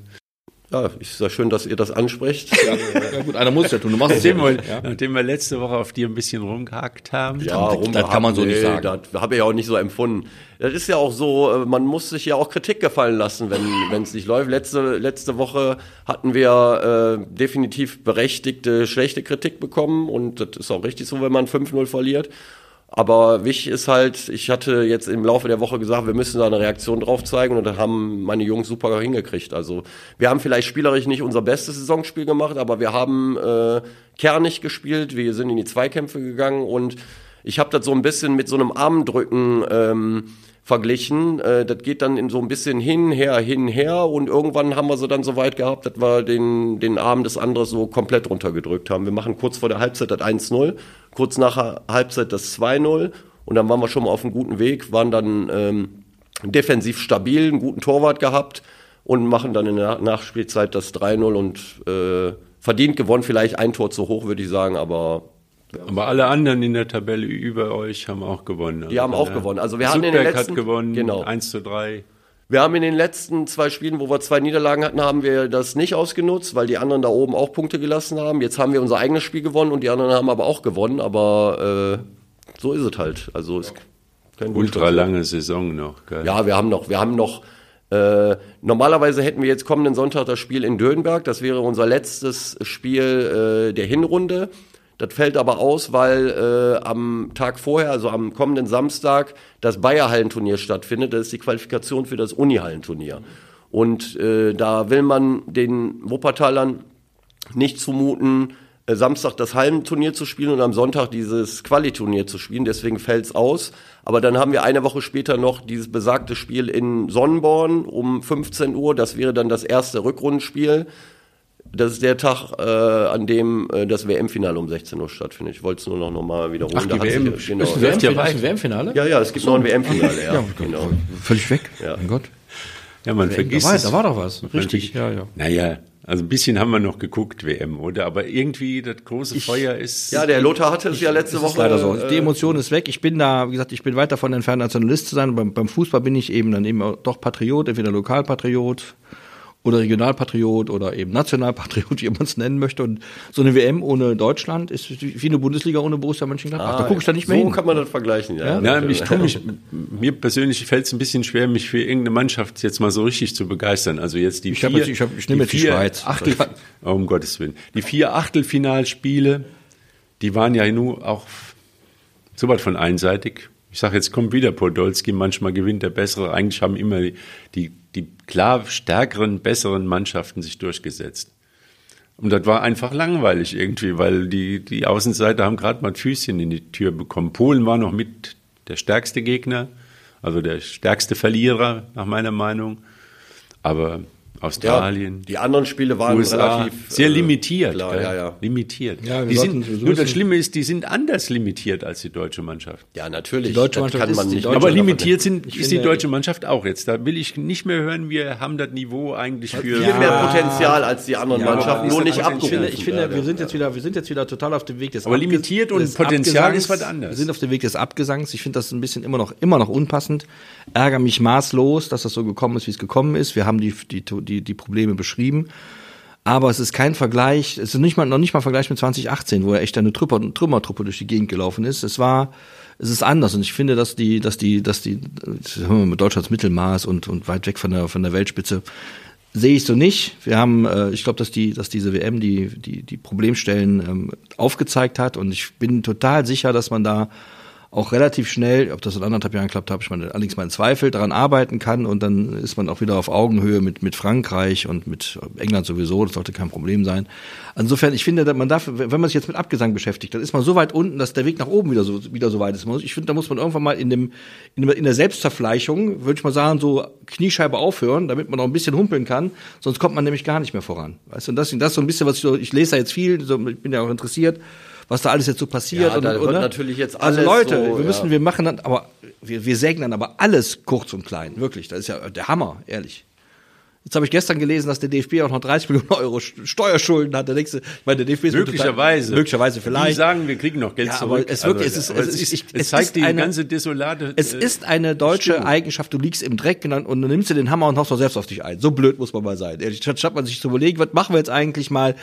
ja, ist ja schön, dass ihr das ansprecht. Ja gut, einer muss ja tun. Du machst es ja Nachdem wir, nicht. Ja. nachdem wir letzte Woche auf dir ein bisschen rumgehackt haben. Ja, das- das kann man so nicht sagen. Das habe ich auch nicht so empfunden. Das ist ja auch so, äh, man muss sich ja auch Kritik gefallen lassen, wenn wenn es nicht läuft. Letzte, letzte Woche hatten wir äh, definitiv berechtigte, schlechte Kritik bekommen und das ist auch richtig so, wenn man 5-0 verliert. Aber wichtig ist halt, ich hatte jetzt im Laufe der Woche gesagt, wir müssen da eine Reaktion drauf zeigen und das haben meine Jungs super hingekriegt. Also wir haben vielleicht spielerisch nicht unser bestes Saisonspiel gemacht, aber wir haben äh, kernig gespielt, wir sind in die Zweikämpfe gegangen und ich habe das so ein bisschen mit so einem Armdrücken ähm, verglichen. Äh, das geht dann in so ein bisschen hin, her, hin, her und irgendwann haben wir sie dann so weit gehabt, dass wir den, den Arm des anderen so komplett runtergedrückt haben. Wir machen kurz vor der Halbzeit das 1-0, kurz nach Halbzeit das 2-0 und dann waren wir schon mal auf einem guten Weg, waren dann ähm, defensiv stabil, einen guten Torwart gehabt und machen dann in der Nachspielzeit das 3-0 und äh, verdient gewonnen, vielleicht ein Tor zu hoch, würde ich sagen, aber Aber alle anderen in der Tabelle über euch haben auch gewonnen. Also Die haben auch der gewonnen. Also wir hatten in den Zugberg letzten- hat gewonnen, genau. 1 zu 3. Wir haben in den letzten zwei Spielen, wo wir zwei Niederlagen hatten, haben wir das nicht ausgenutzt, weil die anderen da oben auch Punkte gelassen haben. Jetzt haben wir unser eigenes Spiel gewonnen und die anderen haben aber auch gewonnen. Aber äh, so ist es halt. Also ist kein Ultra lange Saison noch. Gell? Ja, wir haben noch, wir haben noch. Äh, normalerweise hätten wir jetzt kommenden Sonntag das Spiel in Dönberg. Das wäre unser letztes Spiel äh, der Hinrunde. Das fällt aber aus, weil äh, am Tag vorher, also am kommenden Samstag, das Bayer-Hallenturnier stattfindet. Das ist die Qualifikation für das Uni-Hallenturnier. Und äh, da will man den Wuppertalern nicht zumuten, äh, Samstag das Hallenturnier zu spielen und am Sonntag dieses Qualiturnier zu spielen. Deswegen fällt's aus. Aber dann haben wir eine Woche später noch dieses besagte Spiel in Sonnenborn um 15 Uhr. Das wäre dann das erste Rückrundenspiel. Das ist der Tag, äh, an dem äh, das WM-Finale um 16 Uhr stattfindet. Ich wollte es nur noch nochmal wiederholen. Ach, die Da WM. sich- genau. Ist ein Läuft ja WM-Finale? Ja, ja, es gibt noch ein WM-Finale, ja. genau. Völlig weg. Ja. Mein Gott. Ja, man Da vergisst war, es. da war doch was. Richtig. Ja, ja. Naja, also ein bisschen haben wir noch geguckt, WM, oder? Aber irgendwie das große Feuer ist. Ja, der Lothar hatte es ja letzte Woche. leider so. äh, Die Emotion ist weg. Ich bin da, wie gesagt, ich bin weit davon entfernt, Nationalist zu sein. Beim, beim Fußball bin ich eben dann eben auch doch Patriot, entweder Lokalpatriot oder Regionalpatriot oder eben Nationalpatriot, wie man es nennen möchte. Und so eine WM ohne Deutschland ist wie eine Bundesliga ohne Borussia Mönchengladbach. da gucke ich da nicht mehr so hin. kann man das vergleichen, ja. Ja, mich, tu mich, mir persönlich fällt es ein bisschen schwer, mich für irgendeine Mannschaft jetzt mal so richtig zu begeistern. Also jetzt die Ich vier, jetzt- ich hab- ich nehme jetzt die Schweiz. Achtel, oh, um Gottes Willen. Die vier Achtelfinalspiele, die waren ja nur auch so weit von einseitig. Ich sage jetzt kommt wieder Podolski, manchmal gewinnt der bessere. Eigentlich haben immer die, die, die klar stärkeren, besseren Mannschaften sich durchgesetzt. Und das war einfach langweilig irgendwie, weil die, die Außenseiter haben gerade mal ein Füßchen in die Tür bekommen. Polen war noch mit der stärkste Gegner, also der stärkste Verlierer nach meiner Meinung. Aber Ja, Australien, die anderen Spiele waren USA, relativ sehr äh, limitiert. Klar, ja, ja. Limitiert. Ja, die sind, nur das Schlimme ist, die sind anders limitiert als die deutsche Mannschaft. Ja, natürlich. Die deutsche Mannschaft kann ist man die nicht. Aber limitiert sind, ist die deutsche Mannschaft auch jetzt. Da will ich nicht mehr hören, wir haben das Niveau eigentlich für. viel mehr Potenzial als die anderen Ja, Mannschaften, nur nicht Potenzial- abgerufen. Ich finde, ich finde, wir sind jetzt wieder, wir sind jetzt wieder total auf dem Weg des Aber limitiert und Potenzial ist was anderes. Wir sind auf dem Weg des Abgesangs. Ich finde das ein bisschen immer noch, immer noch unpassend. Ärger mich maßlos, dass das so gekommen ist, wie es gekommen ist. Wir haben die, die, die, die Probleme beschrieben. Aber es ist kein Vergleich, es ist nicht mal, noch nicht mal ein Vergleich mit 2018, wo er echt eine Trümmer, Trümmertruppe durch die Gegend gelaufen ist. Es war, es ist anders und ich finde, dass die, dass die, dass die, mit Deutschlands Mittelmaß und, und weit weg von der, von der Weltspitze, sehe ich so nicht. Wir haben, äh, ich glaube, dass die, dass diese WM die, die, die Problemstellen ähm, aufgezeigt hat und ich bin total sicher, dass man da auch relativ schnell, ob das in anderthalb Jahren klappt, habe ich meine, allerdings meinen Zweifel, daran arbeiten kann und dann ist man auch wieder auf Augenhöhe mit, mit Frankreich und mit England sowieso, das sollte kein Problem sein. Insofern, ich finde, man darf, wenn man sich jetzt mit Abgesang beschäftigt, dann ist man so weit unten, dass der Weg nach oben wieder so, wieder so weit ist. Ich finde, da muss man irgendwann mal in dem, in, der Selbstzerfleischung, würde ich mal sagen, so Kniescheibe aufhören, damit man noch ein bisschen humpeln kann, sonst kommt man nämlich gar nicht mehr voran. Weißt du, und das, das so ein bisschen, was ich so, ich lese da jetzt viel, so, ich bin ja auch interessiert, was da alles jetzt so passiert. Ja, und, da und, ne? natürlich jetzt Also alles Leute, so, wir müssen, ja. wir machen dann, aber wir, wir sägen dann aber alles kurz und klein, wirklich. Das ist ja der Hammer, ehrlich. Jetzt habe ich gestern gelesen, dass der DFB auch noch 30 Millionen Euro Steuerschulden hat. Der nächste, ich meine, der DFB ist Möglicherweise. Total, möglicherweise Die vielleicht. sagen, wir kriegen noch Geld Ja, aber zurück. es wirklich- es ist- aber es ist- ich- es zeigt ist die eine- ganze desolate. Es äh, ist eine deutsche Stimmung. Eigenschaft, du liegst im Dreck und dann, und dann nimmst du den Hammer und haust doch selbst auf dich ein. So blöd muss man mal sein. Ehrlich, statt statt man sich zu überlegen, was machen wir jetzt eigentlich mal,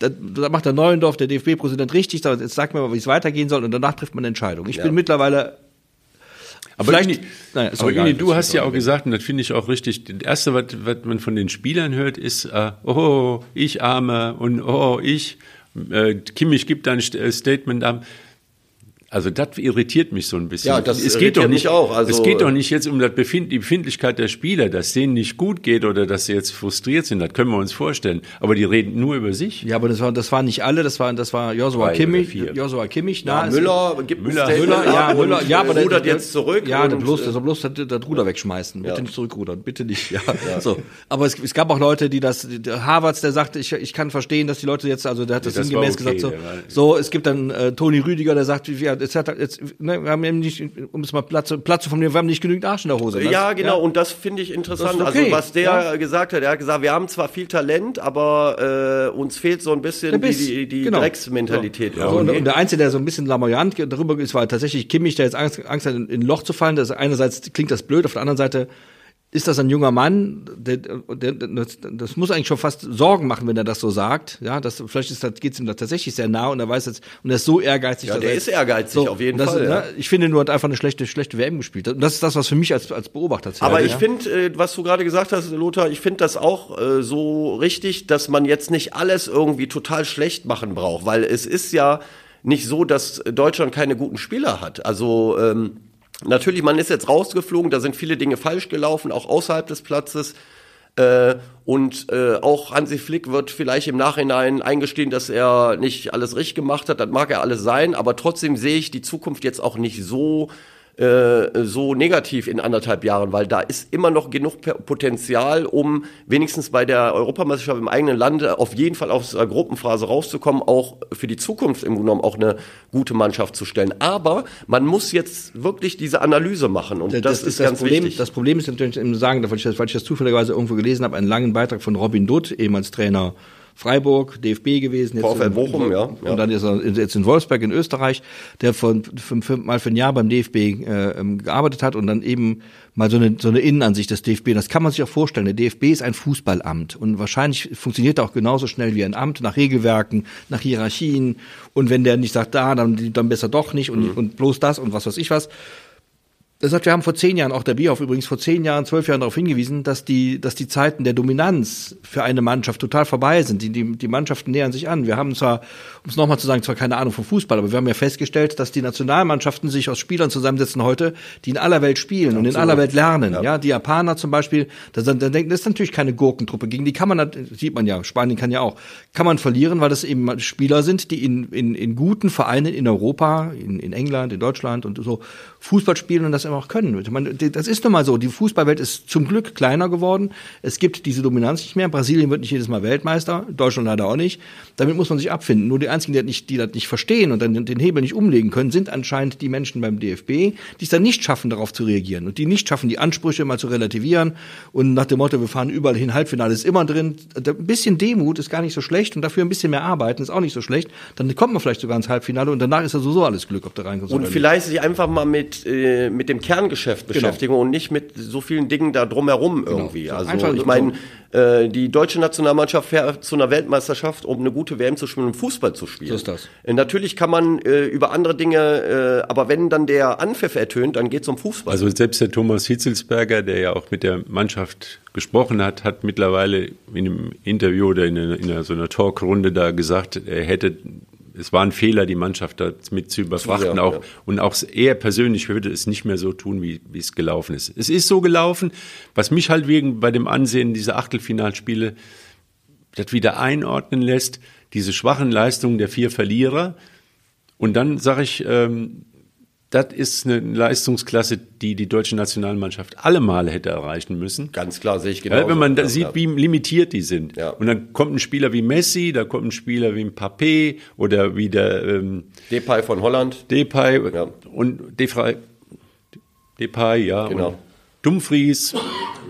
da, da macht der Neuendorf, der DFB-Präsident, richtig, da- jetzt sagt mir mal, wie es weitergehen soll und danach trifft man eine Entscheidung. Ich bin mittlerweile Aber, Vielleicht- Uni, Naja, aber egal, Uni, du hast ja auch gesagt, und das finde ich auch richtig, das Erste, was, was man von den Spielern hört, ist, äh, oh, ich arme und oh, ich, äh, Kimmich gibt ein äh, Statement ab. Also das irritiert mich so ein bisschen. Ja, das es geht doch mich nicht, auch, also- es geht doch nicht jetzt um das Befind die Befindlichkeit der Spieler, dass denen nicht gut geht oder dass sie jetzt frustriert sind, das können wir uns vorstellen. Aber die reden nur über sich. Ja, aber das war, das waren nicht alle, das war, das war Joshua Drei Kimmich. Joshua Kimmich, Ja, na, es- Müller gibt Müller- Müller, ja, Müller, ja, aber der rudert der- jetzt zurück. Ja, der und, bloß, äh, der bloß das, das Ruder wegschmeißen. Bitte Ja. nicht zurückrudern, bitte nicht. Ja. So. Aber es, es gab auch Leute, die das, der Harvards, der sagte, ich, ich kann verstehen, dass die Leute jetzt, also der hat das, Das sinngemäß okay, gesagt, so, so, es gibt dann äh, Toni Rüdiger, der sagt, ja, jetzt hat, jetzt, ne, wir haben eben nicht, um es mal Platz, Platz zu formulieren, wir haben nicht genügend Arsch in der Hose. Ja, weißt du? genau, und das finde ich interessant. Das ist okay, Also was der ja. gesagt hat, er hat gesagt, wir haben zwar viel Talent, aber äh, uns fehlt so ein bisschen Der die, Biss, die, die genau. Drecksmentalität. So, und, und der Einzige, der so ein bisschen lamoyant darüber ist, war tatsächlich Kimmich, der jetzt Angst, Angst hat, in in ein Loch zu fallen. Das einerseits klingt das blöd, auf der anderen Seite ist das ein junger Mann, der, der, das, das muss eigentlich schon fast Sorgen machen, wenn er das so sagt. Ja, das, vielleicht ist das, geht's ihm da tatsächlich sehr nah und er weiß jetzt, und er ist so ehrgeizig. Ja, der er ist ehrgeizig, auf jeden das, Fall, Ne, ja. Ich finde nur, hat einfach eine schlechte, schlechte WM gespielt. Und das ist das, was für mich als, als Beobachter zählt. Aber ja. ich finde, äh, was du gerade gesagt hast, Lothar, ich finde das auch äh, so richtig, dass man jetzt nicht alles irgendwie total schlecht machen braucht, weil es ist ja nicht so, dass Deutschland keine guten Spieler hat. Also ähm, natürlich, man ist jetzt rausgeflogen, da sind viele Dinge falsch gelaufen, auch außerhalb des Platzes. Äh, und äh, auch Hansi Flick wird vielleicht im Nachhinein eingestehen, dass er nicht alles richtig gemacht hat. Das mag er alles sein, aber trotzdem sehe ich die Zukunft jetzt auch nicht so äh, so negativ in anderthalb Jahren, weil da ist immer noch genug Potenzial, um wenigstens bei der Europameisterschaft im eigenen Land auf jeden Fall aus der Gruppenphase rauszukommen, auch für die Zukunft im Grunde genommen auch eine gute Mannschaft zu stellen. Aber man muss jetzt wirklich diese Analyse machen und das, das ist, ist das ganz Problem, wichtig. Das Problem ist natürlich im Sagen, weil ich, das, weil ich das zufälligerweise irgendwo gelesen habe, einen langen Beitrag von Robin Dutt, ehemals Trainer Freiburg, DFB gewesen. Jetzt VfL Bochum, ja. Und dann ist er jetzt in Wolfsberg in Österreich, der von, für, für, mal für ein Jahr beim DFB äh, ähm, gearbeitet hat und dann eben mal so eine, so eine Innenansicht des DFB. Das kann man sich auch vorstellen. Der DFB ist ein Fußballamt und wahrscheinlich funktioniert er auch genauso schnell wie ein Amt nach Regelwerken, nach Hierarchien. Und wenn der nicht sagt, da, dann, dann besser doch nicht und, mhm. und bloß das und was weiß ich was. Das heißt, wir haben vor zehn Jahren, auch der Bierhoff übrigens vor zehn Jahren, zwölf Jahren darauf hingewiesen, dass die, dass die Zeiten der Dominanz für eine Mannschaft total vorbei sind. Die, die, die Mannschaften nähern sich an. Wir haben zwar, um es nochmal zu sagen, zwar keine Ahnung vom Fußball, aber wir haben ja festgestellt, dass die Nationalmannschaften sich aus Spielern zusammensetzen heute, die in aller Welt spielen Absolut. und in aller Welt lernen. Ja. ja, die Japaner zum Beispiel, das, das, das ist natürlich keine Gurkentruppe. Gegen die kann man, sieht man ja, Spanien kann ja auch, kann man verlieren, weil das eben Spieler sind, die in, in, in guten Vereinen in Europa, in, in England, in Deutschland und so Fußball spielen und das immer auch können. Man, das ist nun mal so. Die Fußballwelt ist zum Glück kleiner geworden. Es gibt diese Dominanz nicht mehr. Brasilien wird nicht jedes Mal Weltmeister, Deutschland leider auch nicht. Damit muss man sich abfinden. Nur die einzigen, die das nicht, die das nicht verstehen und dann den Hebel nicht umlegen können, sind anscheinend die Menschen beim DFB, die es dann nicht schaffen, darauf zu reagieren und die nicht schaffen, die Ansprüche mal zu relativieren und nach dem Motto, wir fahren überall hin, Halbfinale ist immer drin. Ein bisschen Demut ist gar nicht so schlecht und dafür ein bisschen mehr arbeiten ist auch nicht so schlecht. Dann kommt man vielleicht sogar ins Halbfinale und danach ist ja sowieso alles Glück, ob da reinkommt. Und vielleicht sich einfach mal mit, äh, mit dem Kerngeschäft genau. beschäftigen und nicht mit so vielen Dingen da drumherum genau. irgendwie. Genau. Also Einfach ich meine, äh, die deutsche Nationalmannschaft fährt zu einer Weltmeisterschaft, um eine gute WM zu spielen und Fußball zu spielen. So ist das. Äh, natürlich kann man äh, über andere Dinge, äh, aber wenn dann der Anpfiff ertönt, dann geht es um Fußball. Also selbst der Thomas Hitzelsberger, der ja auch mit der Mannschaft gesprochen hat, hat mittlerweile in einem Interview oder in, einer, in einer, so einer Talkrunde da gesagt, er hätte es war ein Fehler, die Mannschaft da mit zu überfrachten. Sehr, auch, ja. Und auch er persönlich würde es nicht mehr so tun, wie, wie es gelaufen ist. Es ist so gelaufen, was mich halt wegen bei dem Ansehen dieser Achtelfinalspiele das wieder einordnen lässt, diese schwachen Leistungen der vier Verlierer. Und dann sage ich, ähm, das ist eine Leistungsklasse, die die deutsche Nationalmannschaft alle Male hätte erreichen müssen. Ganz klar, sehe ich genau. Ja, wenn man da sieht, wie limitiert die sind. Ja. Und dann kommt ein Spieler wie Messi, da kommt ein Spieler wie ein Papé oder wie der ähm, Depay von Holland. Depay ja. und Depay, Depay, ja. Genau. Und Dumfries.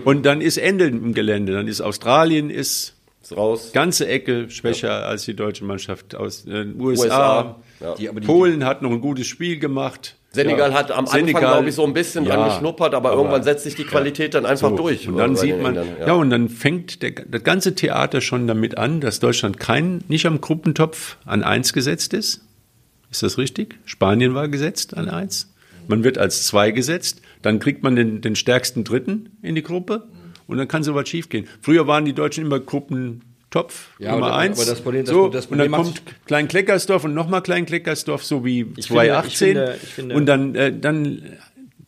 Und dann ist Ende im Gelände. Dann ist Australien ist, ist raus. Ganze Ecke schwächer ja. als die deutsche Mannschaft aus äh, USA. USA. Ja. Die, die, Polen hat noch ein gutes Spiel gemacht. Senegal ja. hat am Anfang, glaube ich, so ein bisschen ja, dran geschnuppert, aber, aber, irgendwann setzt sich die Qualität dann einfach so. durch. Und dann sieht man, Ländern, ja. ja. und dann fängt der, das ganze Theater schon damit an, dass Deutschland kein, nicht am Gruppentopf an eins gesetzt ist. Ist das richtig? Spanien war gesetzt an eins. Man wird als zwei gesetzt, dann kriegt man den, den stärksten Dritten in die Gruppe und dann kann sowas schiefgehen. Früher waren die Deutschen immer Gruppen Topf ja, Nummer aber, eins. Aber das Problem, das, so, das Problem und dann kommt Klein Kleckersdorf und nochmal Klein Kleckersdorf, so wie 2018. Finde, ich finde, und dann, äh, dann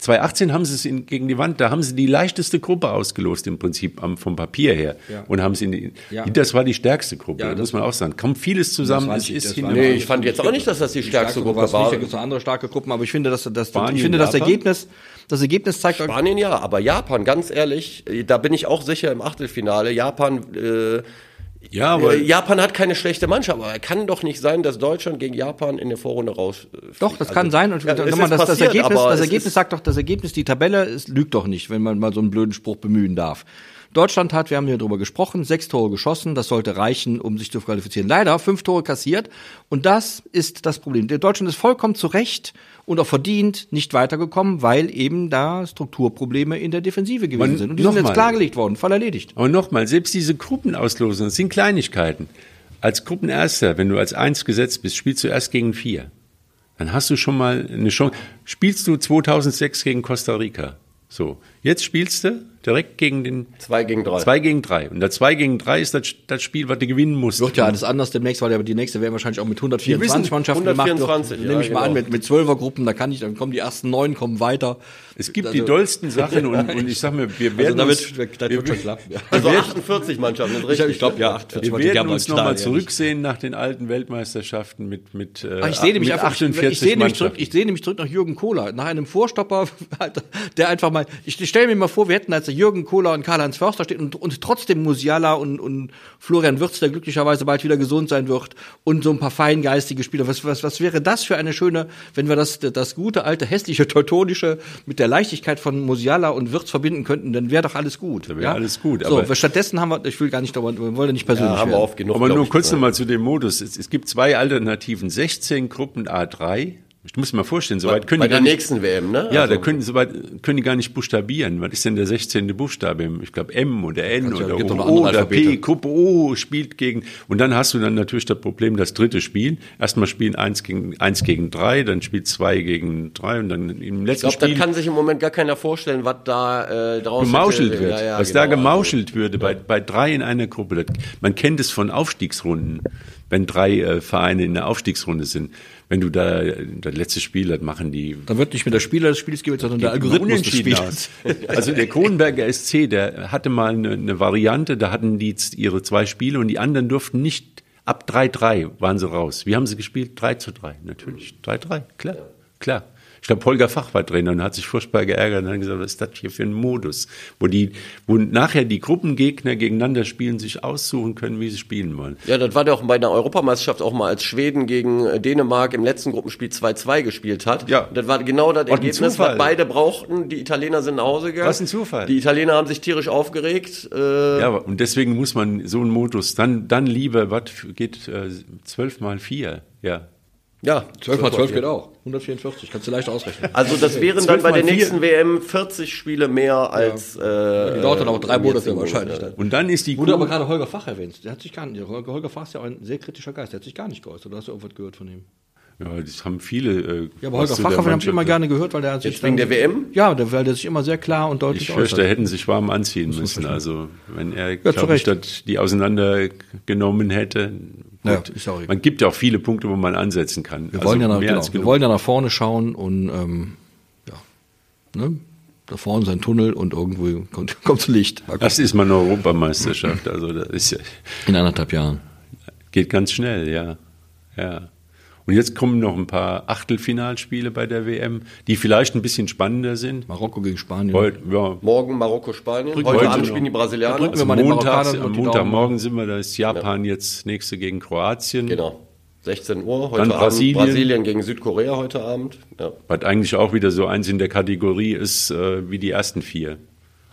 2018 haben sie es in, gegen die Wand, da haben sie die leichteste Gruppe ausgelost im Prinzip am, vom Papier her ja. und haben sie in die, ja. das war die stärkste Gruppe, ja, muss man auch sagen. Kommt vieles zusammen. Das ist, ist nee, ich fand jetzt auch nicht, dass das die, die stärkste, stärkste Gruppe war. Es gibt andere starke Gruppen, aber ich finde, dass, dass Spanien, ich finde, das Ergebnis, das Ergebnis zeigt Spanien ja, aber Japan, ganz ehrlich, da bin ich auch sicher im Achtelfinale. Japan äh, ja, aber äh, Japan hat keine schlechte Mannschaft, aber er kann doch nicht sein, dass Deutschland gegen Japan in der Vorrunde raus. Doch, das also, kann sein. Und ja, das, passiert, das, Ergebnis, das Ergebnis sagt doch, das Ergebnis, die Tabelle, es lügt doch nicht, wenn man mal so einen blöden Spruch bemühen darf. Deutschland hat, wir haben hier drüber gesprochen, sechs Tore geschossen. Das sollte reichen, um sich zu qualifizieren. Leider fünf Tore kassiert. Und das ist das Problem. Deutschland ist vollkommen zu Recht und auch verdient nicht weitergekommen, weil eben da Strukturprobleme in der Defensive gewesen Man, sind. Und die sind jetzt mal. klargelegt worden, Fall erledigt. Aber nochmal, selbst diese Gruppenauslosungen, das sind Kleinigkeiten. Als Gruppenerster, wenn du als Eins gesetzt bist, spielst du erst gegen vier. Dann hast du schon mal eine Chance. Spielst du 2006 gegen Costa Rica? So, jetzt spielst du direkt gegen den 2 gegen 3. 2 gegen 3. Und der 2 gegen 3 ist das, das Spiel, was du gewinnen musst. Wird ja alles anders demnächst, weil die nächste werden wahrscheinlich auch mit 124 wissen, Mannschaften 124, gemacht. ja, Nehme ich mal an, genau. mit, mit 12er Gruppen, da kann ich, dann kommen die ersten neun, kommen weiter. Es gibt Also- die dollsten Sachen und, und ich sag mir, wir werden Also da uns, wird, das wird schon klappen. Ja. Also 48 Mannschaften, das ist richtig. Ich glaube, ja, 48 wir ich werden gerne uns mal nochmal zurücksehen nach den alten Weltmeisterschaften mit, mit, äh, Aber ich sehe nämlich mit einfach, 48 ich sehe nämlich zurück, ich sehe nämlich zurück nach Jürgen Kohler, nach einem Vorstopper, der einfach mal, ich stelle mir mal vor, wir hätten als Jürgen Kohler und Karl-Heinz Förster steht und, und trotzdem Musiala und, und Florian Wirtz, der glücklicherweise bald wieder gesund sein wird und so ein paar feingeistige Spieler. Was, was, was wäre das für eine schöne, wenn wir das, das gute, alte, hässliche, teutonische mit der Leichtigkeit von Musiala und Wirtz verbinden könnten, dann wäre doch alles gut. Da wäre alles gut, So, aber- stattdessen haben wir, ich will gar nicht, darüber- wir wollen ja nicht persönlich Ja, haben wir werden. oft genug. Aber nur kurz nochmal zu dem Modus. Es, es gibt zwei Alternativen. 16 Gruppen A3. Ich muss mir mal vorstellen, soweit können Bei die der gar nicht, nächsten WM, ne? ja, Also- da können, soweit können die gar nicht buchstabieren. Was ist denn der 16. Buchstabe? Ich glaube M oder N ja- oder noch O oder P. Gruppe O spielt gegen, und dann hast du dann natürlich das Problem, das dritte Spiel. Erstmal spielen eins gegen, eins gegen drei, dann spielt zwei gegen drei und dann im Ich letzten glaube, das Spiel kann sich im Moment gar keiner vorstellen, was da äh, draus gemauschelt hätte- wird. Ja, ja, was genau. da gemauschelt würde bei, bei drei in einer Gruppe. Das, man kennt es von Aufstiegsrunden, wenn drei äh, Vereine in der Aufstiegsrunde sind. Wenn du da das letzte Spiel, das machen die Dann wird nicht mehr der Spieler des Spiels gewählt, sondern der Algorithmus des Spiels. Also der Kronenberger SC, der hatte mal eine, eine Variante, da hatten die ihre zwei Spiele und die anderen durften nicht, ab 3-3 waren sie raus. Wie haben sie gespielt? 3 zu 3, natürlich. 3-3, klar, klar. Ich glaube, Holger Fach war Trainer und hat sich furchtbar geärgert und hat gesagt, was ist das hier für ein Modus? Wo die, wo nachher die Gruppengegner gegeneinander spielen, sich aussuchen können, wie sie spielen wollen. Ja, das war doch bei der Europameisterschaft auch mal, als Schweden gegen äh, Dänemark im letzten Gruppenspiel 2-2 gespielt hat. Ja. Das war genau das Ergebnis, was beide brauchten. Die Italiener sind nach Hause gegangen. Was ein Zufall. Die Italiener haben sich tierisch aufgeregt. Äh, Ja, und deswegen muss man so einen Modus dann, dann lieber, was geht äh, 12 mal 4, ja. ja 12 mal 12 geht auch. 144, kannst du leicht ausrechnen. Also das wären dann 12 bei der nächsten WM 40 Spiele mehr als. Äh, Die dauert dann auch drei im Monate wahrscheinlich dann. Und dann ist die Wurde aber gerade Holger Fach erwähnt. Der hat sich gar nicht. Holger, Fach ist ja auch ein sehr kritischer Geist. Der hat sich gar nicht geäußert. Du hast ja irgendwas gehört von ihm. Ja, das haben viele. Äh, Ja, aber Holger zu Fach der habe ich immer gerne gehört, weil der hat sich. Jetzt wegen der WM? Ja, der, weil der sich immer sehr klar und deutlich Ich fürchte, äußert. hätten sich warm anziehen müssen. Also, wenn er, zu glaube ich, das, die auseinandergenommen hätte. Ja, Gut. ist auch egal. Man gibt ja auch viele Punkte, wo man ansetzen kann. Also Wir wollen, ja nach, genau, wir wollen ja nach vorne schauen und ähm, ja, ne? da vorne ist ein Tunnel und irgendwo kommt, kommt Licht. Das ist mal eine Europameisterschaft. Also, das ist ja, In anderthalb Jahren. geht ganz schnell, ja. Ja. Und jetzt kommen noch ein paar Achtelfinalspiele bei der WM, die vielleicht ein bisschen spannender sind. Marokko gegen Spanien. Heute, ja, Morgen Marokko, Spanien. Drücken Heute Abend spielen die Brasilianer. Drücken wir also mal den montags, am Montagmorgen sind wir, da ist Japan jetzt nächste gegen Kroatien. Genau. 16 Uhr. Heute Dann Abend Brasilien. Brasilien gegen Südkorea heute Abend. Ja. Was eigentlich auch wieder so eins in der Kategorie ist äh, wie die ersten vier.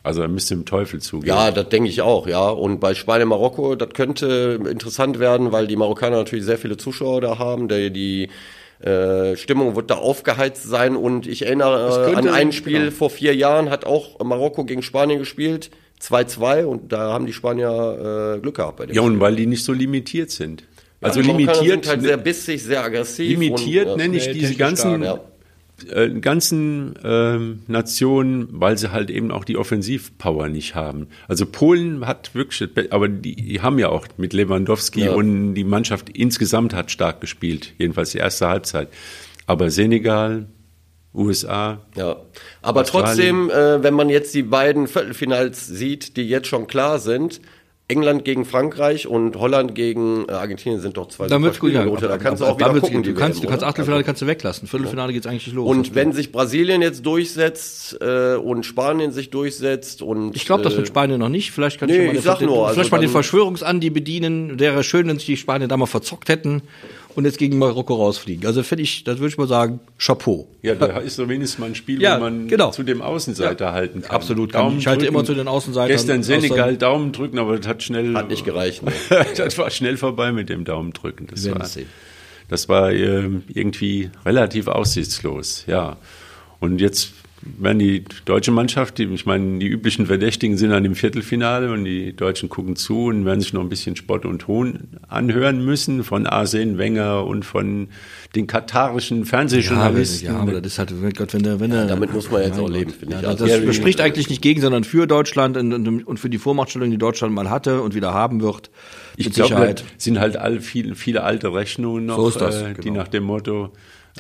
Also er müsste im Teufel zugehen. Ja, das denke ich auch, ja. Und bei Spanien Marokko, das könnte interessant werden, weil die Marokkaner natürlich sehr viele Zuschauer da haben. Der, die äh, Stimmung wird da aufgeheizt sein. Und ich erinnere äh, an ein Spiel genau. vor vier Jahren, hat auch Marokko gegen Spanien gespielt. 2-2 und da haben die Spanier äh, Glück gehabt bei dem Ja, Spiel. und weil die nicht so limitiert sind. Also die Marokkaner limitiert, sind halt sehr bissig, sehr aggressiv. limitiert und, nenne ich schnell, diese ganzen, ja. Äh, ganzen ähm, Nationen, weil sie halt eben auch die Offensivpower nicht haben. Also Polen hat wirklich, aber die, die haben ja auch mit Lewandowski Ja. und die Mannschaft insgesamt hat stark gespielt, jedenfalls die erste Halbzeit. Aber Senegal, USA, Ja, aber Australien. trotzdem, äh, wenn man jetzt die beiden Viertelfinals sieht, die jetzt schon klar sind, England gegen Frankreich und Holland gegen äh, Argentinien sind doch zwei super wird's gut, ja. Spiele, Da kannst du auch wieder gucken, du kannst, WM, du kannst? Achtelfinale kannst du weglassen. Viertelfinale geht's eigentlich los. Und wenn sich Brasilien jetzt durchsetzt äh, und Spanien sich durchsetzt und ich glaube, das äh, wird Spanien noch nicht. Vielleicht kann nee, ich, mal ich den- sag nur, also vielleicht mal den Verschwörungsandi bedienen. Wäre schön, wenn sich die Spanier da mal verzockt hätten und jetzt gegen Marokko rausfliegen. Also finde ich, das würde ich mal sagen, Chapeau. Ja, da ist so wenigstens mal ein Spiel, Ja, wo man genau. zu dem Außenseiter halten kann. absolut, kann ich. Halte immer zu den Außenseitern. Gestern Senegal Daumen drücken, aber das hat schnell. hat nicht gereicht. Ne? das war schnell vorbei mit dem Daumen drücken. Das war, das war ähm, irgendwie relativ aussichtslos, ja. Und jetzt werden die deutsche Mannschaft, die, ich meine, die üblichen Verdächtigen sind an dem Viertelfinale und die Deutschen gucken zu und werden sich noch ein bisschen Spott und Ton anhören müssen von Arsene Wenger und von den katarischen Fernsehjournalisten. Ja, aber das ist halt, Gott, wenn der, wenn der, Damit muss man jetzt auch leben, finde ja, ich. das, Also, das spricht eigentlich nicht gegen, sondern für Deutschland und, und, und für die Vormachtstellung, die Deutschland mal hatte und wieder haben wird. Ich mit glaube, Sicherheit. das sind halt all viele, viele alte Rechnungen noch, So ist das, äh, die genau. nach dem Motto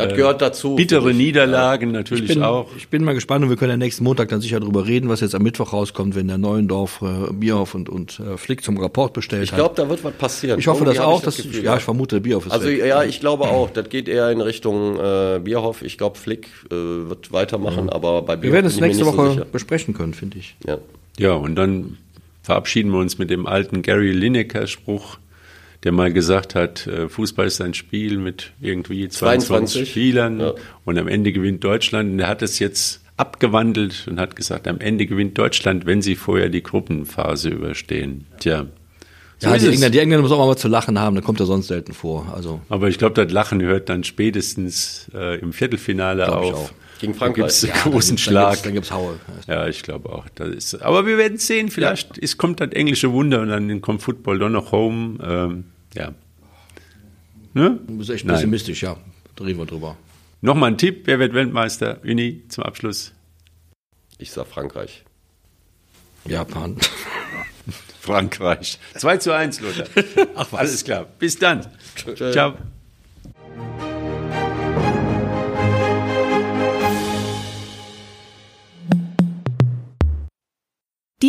Das gehört dazu. bittere ich. Niederlagen natürlich Ich bin, auch. ich bin mal gespannt und wir können ja nächsten Montag dann sicher drüber reden, was jetzt am Mittwoch rauskommt, wenn der Neuendorf, äh, Bierhoff und, und äh, Flick zum Rapport bestellt Ich hat. glaube, da wird was passieren. Ich hoffe Irgendwie das auch. ich dass, Gefühl, ja, ich vermute, Bierhoff ist Also weg. ja, ich glaube auch. Das geht eher in Richtung äh, Bierhoff. Ich glaube, Flick äh, wird weitermachen, aber bei wir Bierhoff werden es ich nächste so Woche sicher. besprechen können, finde ich. Ja. Ja, und dann verabschieden wir uns mit dem alten Gary Lineker-Spruch, der mal gesagt hat, äh, Fußball ist ein Spiel mit irgendwie 22, 22, Spielern ja. und am Ende gewinnt Deutschland. Und er hat es jetzt abgewandelt und hat gesagt, am Ende gewinnt Deutschland, wenn sie vorher die Gruppenphase überstehen. Tja, so ja, die. Engländer, die Engländer muss auch mal zu lachen haben, da kommt er sonst selten vor. Also Aber ich glaube, das Lachen hört dann spätestens äh, im Viertelfinale Glaub ich auf. Gegen Da Frankreich. gibt's einen Ja, großen dann Schlag. dann gibt's Haue. Ja, ich glaube auch. Das ist, aber wir werden sehen. Vielleicht ist, kommt das englische Wunder und dann kommt Football doch noch home. Ähm, ja. Ne? Du bist echt Nein. pessimistisch, ja. Da reden wir drüber. Nochmal ein Tipp. Wer wird Weltmeister? Uni zum Abschluss. Ich sag Frankreich. Japan. Frankreich. 2 zu 1, Lothar. Ach, was. Alles klar. Bis dann. Tschö. Ciao.